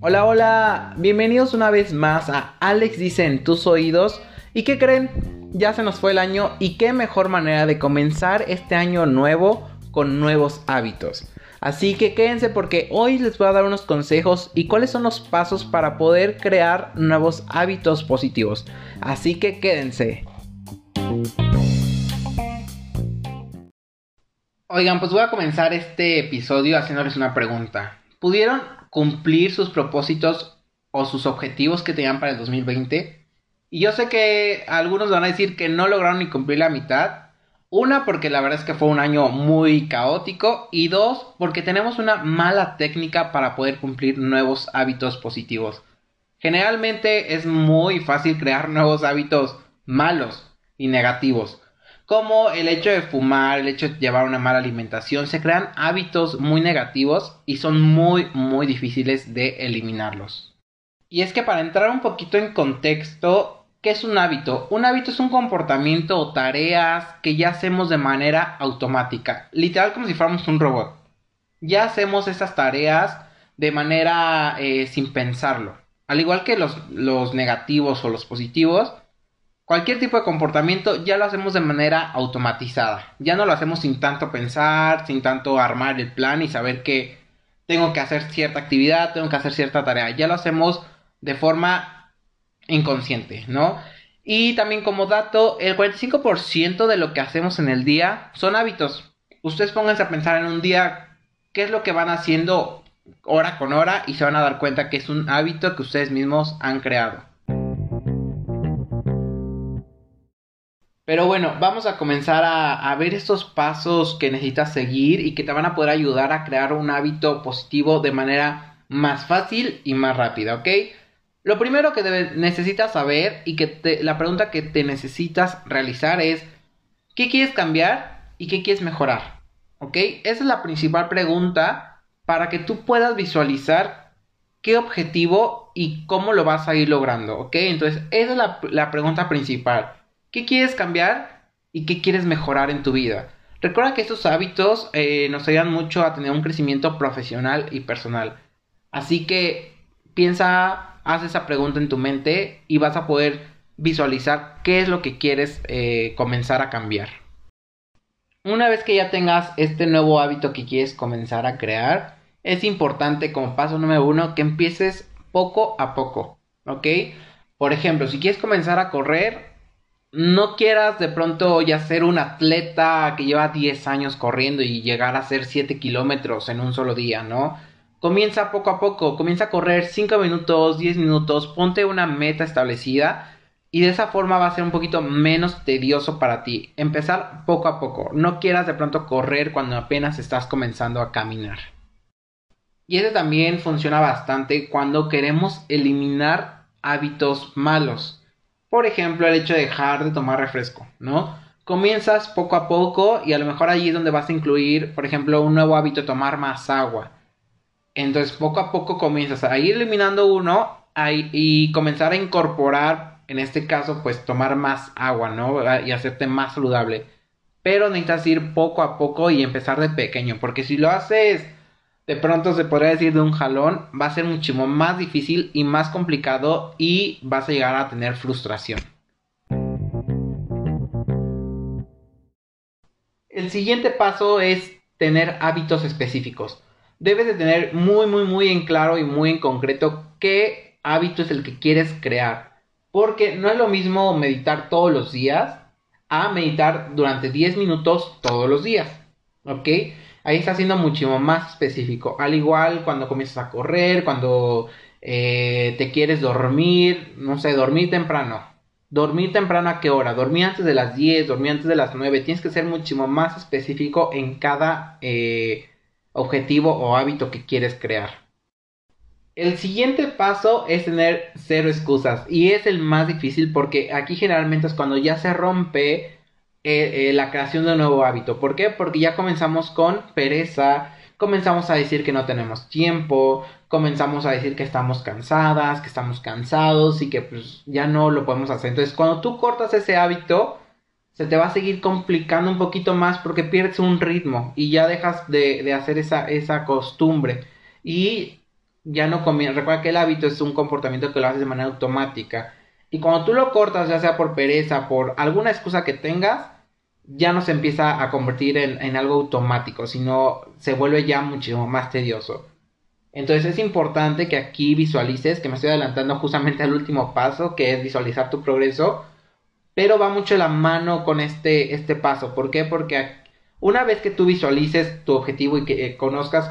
Hola, hola, bienvenidos una vez más a Alex dice en tus oídos. ¿Y qué creen? Ya se nos fue el año y qué mejor manera de comenzar este año nuevo con nuevos hábitos. Así que quédense porque hoy les voy a dar unos consejos y cuáles son los pasos para poder crear nuevos hábitos positivos. Así que quédense. Oigan, pues voy a comenzar este episodio haciéndoles una pregunta. ¿Pudieron cumplir sus propósitos o sus objetivos que tenían para el 2020? Y yo sé que algunos van a decir que no lograron ni cumplir la mitad. Una, porque la verdad es que fue un año muy caótico. Y dos, porque tenemos una mala técnica para poder cumplir nuevos hábitos positivos. Generalmente es muy fácil crear nuevos hábitos malos y negativos como el hecho de fumar, el hecho de llevar una mala alimentación, se crean hábitos muy negativos y son muy, muy difíciles de eliminarlos. Y es que para entrar un poquito en contexto, ¿qué es un hábito? Un hábito es un comportamiento o tareas que ya hacemos de manera automática, literal como si fuéramos un robot. Ya hacemos esas tareas de manera eh, sin pensarlo. Al igual que los, los negativos o los positivos, Cualquier tipo de comportamiento ya lo hacemos de manera automatizada. Ya no lo hacemos sin tanto pensar, sin tanto armar el plan y saber que tengo que hacer cierta actividad, tengo que hacer cierta tarea. Ya lo hacemos de forma inconsciente, ¿no? Y también como dato, el 45% de lo que hacemos en el día son hábitos. Ustedes pónganse a pensar en un día qué es lo que van haciendo hora con hora y se van a dar cuenta que es un hábito que ustedes mismos han creado. Pero bueno, vamos a comenzar a, ver estos pasos que necesitas seguir y que te van a poder ayudar a crear un hábito positivo de manera más fácil y más rápida, ¿ok? Lo primero que necesitas saber y que la pregunta que te necesitas realizar es, ¿qué quieres cambiar y qué quieres mejorar? ¿Ok? Esa es la principal pregunta para que tú puedas visualizar qué objetivo y cómo lo vas a ir logrando, ¿ok? Entonces, esa es la, la pregunta principal. ¿Qué quieres cambiar y qué quieres mejorar en tu vida? Recuerda que estos hábitos eh, nos ayudan mucho a tener un crecimiento profesional y personal. Así que piensa, haz esa pregunta en tu mente y vas a poder visualizar qué es lo que quieres eh, comenzar a cambiar. Una vez que ya tengas este nuevo hábito que quieres comenzar a crear, es importante como paso número uno que empieces poco a poco, ¿ok? Por ejemplo, si quieres comenzar a correr, no quieras de pronto ya ser un atleta que lleva 10 años corriendo y llegar a hacer 7 kilómetros en un solo día, ¿no? Comienza poco a poco, comienza a correr 5 minutos, 10 minutos, ponte una meta establecida y de esa forma va a ser un poquito menos tedioso para ti. Empezar poco a poco, no quieras de pronto correr cuando apenas estás comenzando a caminar. Y ese también funciona bastante cuando queremos eliminar hábitos malos. Por ejemplo, el hecho de dejar de tomar refresco, ¿no? Comienzas poco a poco y a lo mejor allí es donde vas a incluir, por ejemplo, un nuevo hábito tomar más agua. Entonces, poco a poco comienzas a ir eliminando uno y comenzar a incorporar, en este caso, pues tomar más agua, ¿no? Y hacerte más saludable. Pero necesitas ir poco a poco y empezar de pequeño, porque si lo haces de pronto se podría decir de un jalón, va a ser muchísimo más difícil y más complicado y vas a llegar a tener frustración. El siguiente paso es tener hábitos específicos. Debes de tener muy, muy, muy en claro y muy en concreto qué hábito es el que quieres crear. Porque no es lo mismo meditar todos los días a meditar durante 10 minutos todos los días. ¿Ok? Ahí está siendo muchísimo más específico. Al igual cuando comienzas a correr, cuando eh, te quieres dormir, no sé, dormir temprano. Dormir temprano a qué hora? Dormir antes de las 10, dormir antes de las 9. Tienes que ser muchísimo más específico en cada eh, objetivo o hábito que quieres crear. El siguiente paso es tener cero excusas y es el más difícil porque aquí generalmente es cuando ya se rompe eh, eh, la creación de un nuevo hábito. ¿Por qué? Porque ya comenzamos con pereza, comenzamos a decir que no tenemos tiempo, comenzamos a decir que estamos cansadas, que estamos cansados y que pues ya no lo podemos hacer. Entonces, cuando tú cortas ese hábito, se te va a seguir complicando un poquito más porque pierdes un ritmo y ya dejas de, hacer esa, esa costumbre. Y ya no conviene. Recuerda que el hábito es un comportamiento que lo haces de manera automática. Y cuando tú lo cortas, ya sea por pereza, por alguna excusa que tengas, ya no se empieza a convertir en, en algo automático, sino se vuelve ya muchísimo más tedioso. Entonces es importante que aquí visualices, que me estoy adelantando justamente al último paso, que es visualizar tu progreso, pero va mucho la mano con este, este paso. ¿Por qué? Porque una vez que tú visualices tu objetivo y que eh, conozcas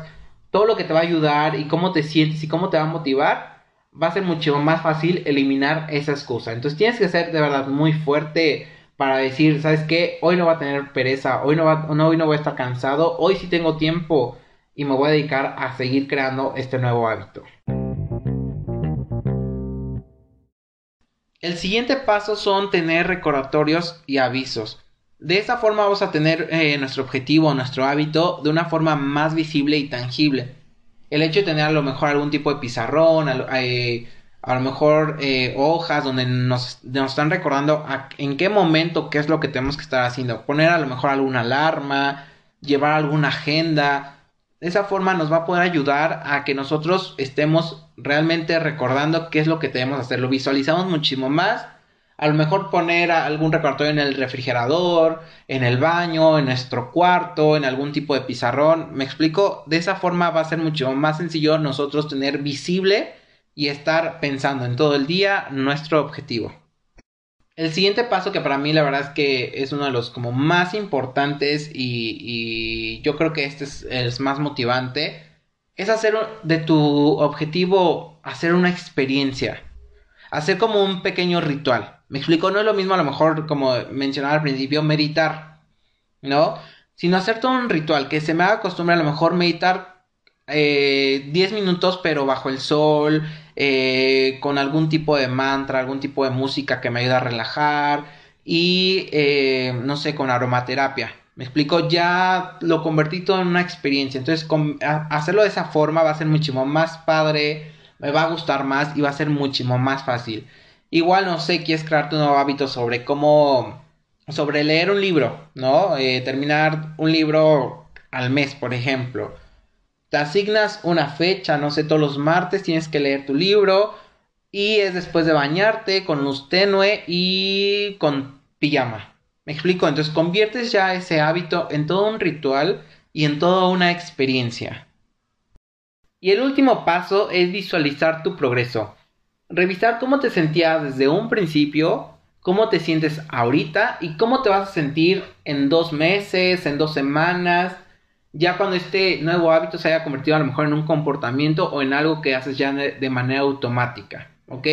todo lo que te va a ayudar y cómo te sientes y cómo te va a motivar, va a ser mucho más fácil eliminar esa excusa. Entonces tienes que ser de verdad muy fuerte para decir, ¿sabes qué? Hoy no va a tener pereza, hoy no, va, no, hoy no voy a estar cansado, hoy sí tengo tiempo y me voy a dedicar a seguir creando este nuevo hábito. El siguiente paso son tener recordatorios y avisos. De esa forma vamos a tener eh, nuestro objetivo, nuestro hábito, de una forma más visible y tangible. El hecho de tener a lo mejor algún tipo de pizarrón, a, lo mejor eh, hojas donde nos, nos, están recordando en qué momento, qué es lo que tenemos que estar haciendo. Poner a lo mejor alguna alarma, llevar alguna agenda, de esa forma nos va a poder ayudar a que nosotros estemos realmente recordando qué es lo que debemos hacer. Lo visualizamos muchísimo más. A lo mejor poner algún recordatorio en el refrigerador, en el baño, en nuestro cuarto, en algún tipo de pizarrón. ¿Me explico? De esa forma va a ser mucho más sencillo nosotros tener visible y estar pensando en todo el día nuestro objetivo. El siguiente paso que para mí la verdad es que es uno de los como más importantes y, yo creo que este es el más motivante es hacer de tu objetivo hacer una experiencia, hacer como un pequeño ritual. Me explico, no es lo mismo a lo mejor como mencionaba al principio meditar, ¿no? Sino hacer todo un ritual que se me haga costumbre a lo mejor meditar eh, 10 minutos pero bajo el sol, eh, con algún tipo de mantra, algún tipo de música que me ayude a relajar y eh, no sé, con aromaterapia. Me explico, ya lo convertí todo en una experiencia. Entonces, hacerlo de esa forma va a ser muchísimo más padre, me va a gustar más y va a ser muchísimo más fácil. Igual, no sé, quieres crearte un nuevo hábito sobre cómo, sobre leer un libro, ¿no? Eh, terminar un libro al mes, por ejemplo te asignas una fecha, no sé, todos los martes tienes que leer tu libro y es después de bañarte con luz tenue y con pijama. ¿Me explico? Entonces conviertes ya ese hábito en todo un ritual y en toda una experiencia. Y el último paso es visualizar tu progreso. Revisar cómo te sentías desde un principio, cómo te sientes ahorita y cómo te vas a sentir en dos meses, en dos semanas, ya cuando este nuevo hábito se haya convertido a lo mejor en un comportamiento o en algo que haces ya de manera automática, ¿ok?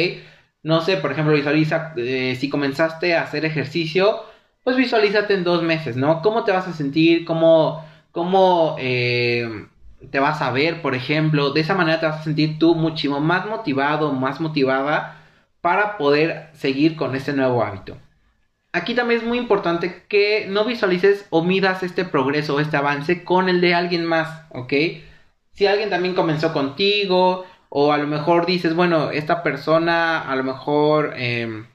No sé, por ejemplo, visualiza, eh, si comenzaste a hacer ejercicio, pues visualízate en dos meses, ¿no? ¿Cómo te vas a sentir? ¿Cómo, cómo eh, te vas a ver, por ejemplo? De esa manera te vas a sentir tú muchísimo más motivado, más motivada para poder seguir con este nuevo hábito aquí también es muy importante que no visualices o midas este progreso o este avance con el de alguien más, ¿ok? Si alguien también comenzó contigo o a lo mejor dices, bueno, esta persona a lo mejor em,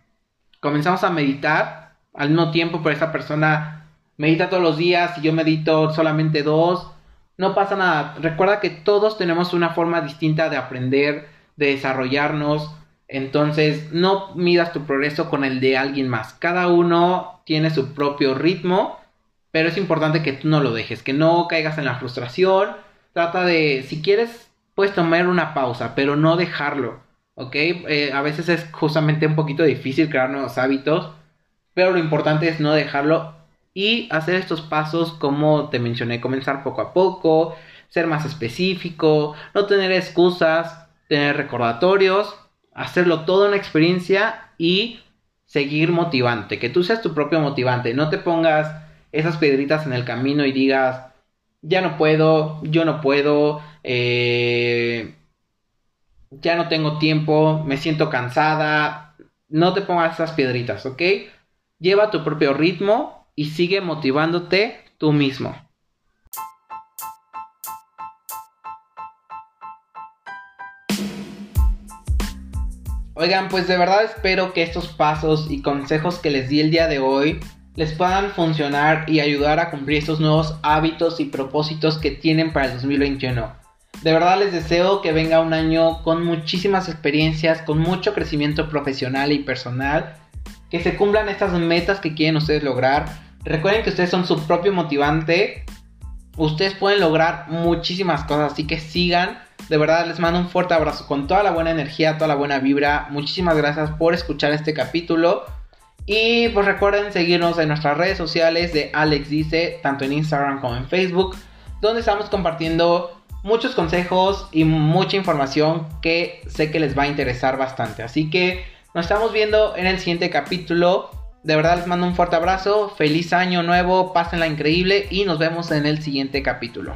comenzamos a meditar al mismo tiempo, pero esta persona medita todos los días y yo medito solamente dos, no pasa nada. Recuerda que todos tenemos una forma distinta de aprender, de desarrollarnos, entonces, no midas tu progreso con el de alguien más. Cada uno tiene su propio ritmo, pero es importante que tú no lo dejes, que no caigas en la frustración. Trata de, si quieres, puedes tomar una pausa, pero no dejarlo, ¿ok? Eh, a veces es justamente un poquito difícil crear nuevos hábitos, pero lo importante es no dejarlo y hacer estos pasos como te mencioné, comenzar poco a poco, ser más específico, no tener excusas, tener recordatorios hacerlo toda una experiencia y seguir motivante, que tú seas tu propio motivante, no te pongas esas piedritas en el camino y digas, ya no puedo, yo no puedo, eh, ya no tengo tiempo, me siento cansada, no te pongas esas piedritas, ¿ok? Lleva tu propio ritmo y sigue motivándote tú mismo. Oigan, pues de verdad espero que estos pasos y consejos que les di el día de hoy les puedan funcionar y ayudar a cumplir estos nuevos hábitos y propósitos que tienen para el 2021. De verdad les deseo que venga un año con muchísimas experiencias, con mucho crecimiento profesional y personal, que se cumplan estas metas que quieren ustedes lograr. Recuerden que ustedes son su propio motivante. Ustedes pueden lograr muchísimas cosas, así que sigan. De verdad les mando un fuerte abrazo con toda la buena energía, toda la buena vibra. Muchísimas gracias por escuchar este capítulo. Y pues recuerden seguirnos en nuestras redes sociales de Alex Dice, tanto en Instagram como en Facebook, donde estamos compartiendo muchos consejos y mucha información que sé que les va a interesar bastante. Así que nos estamos viendo en el siguiente capítulo. De verdad les mando un fuerte abrazo, feliz año nuevo, pásenla increíble y nos vemos en el siguiente capítulo.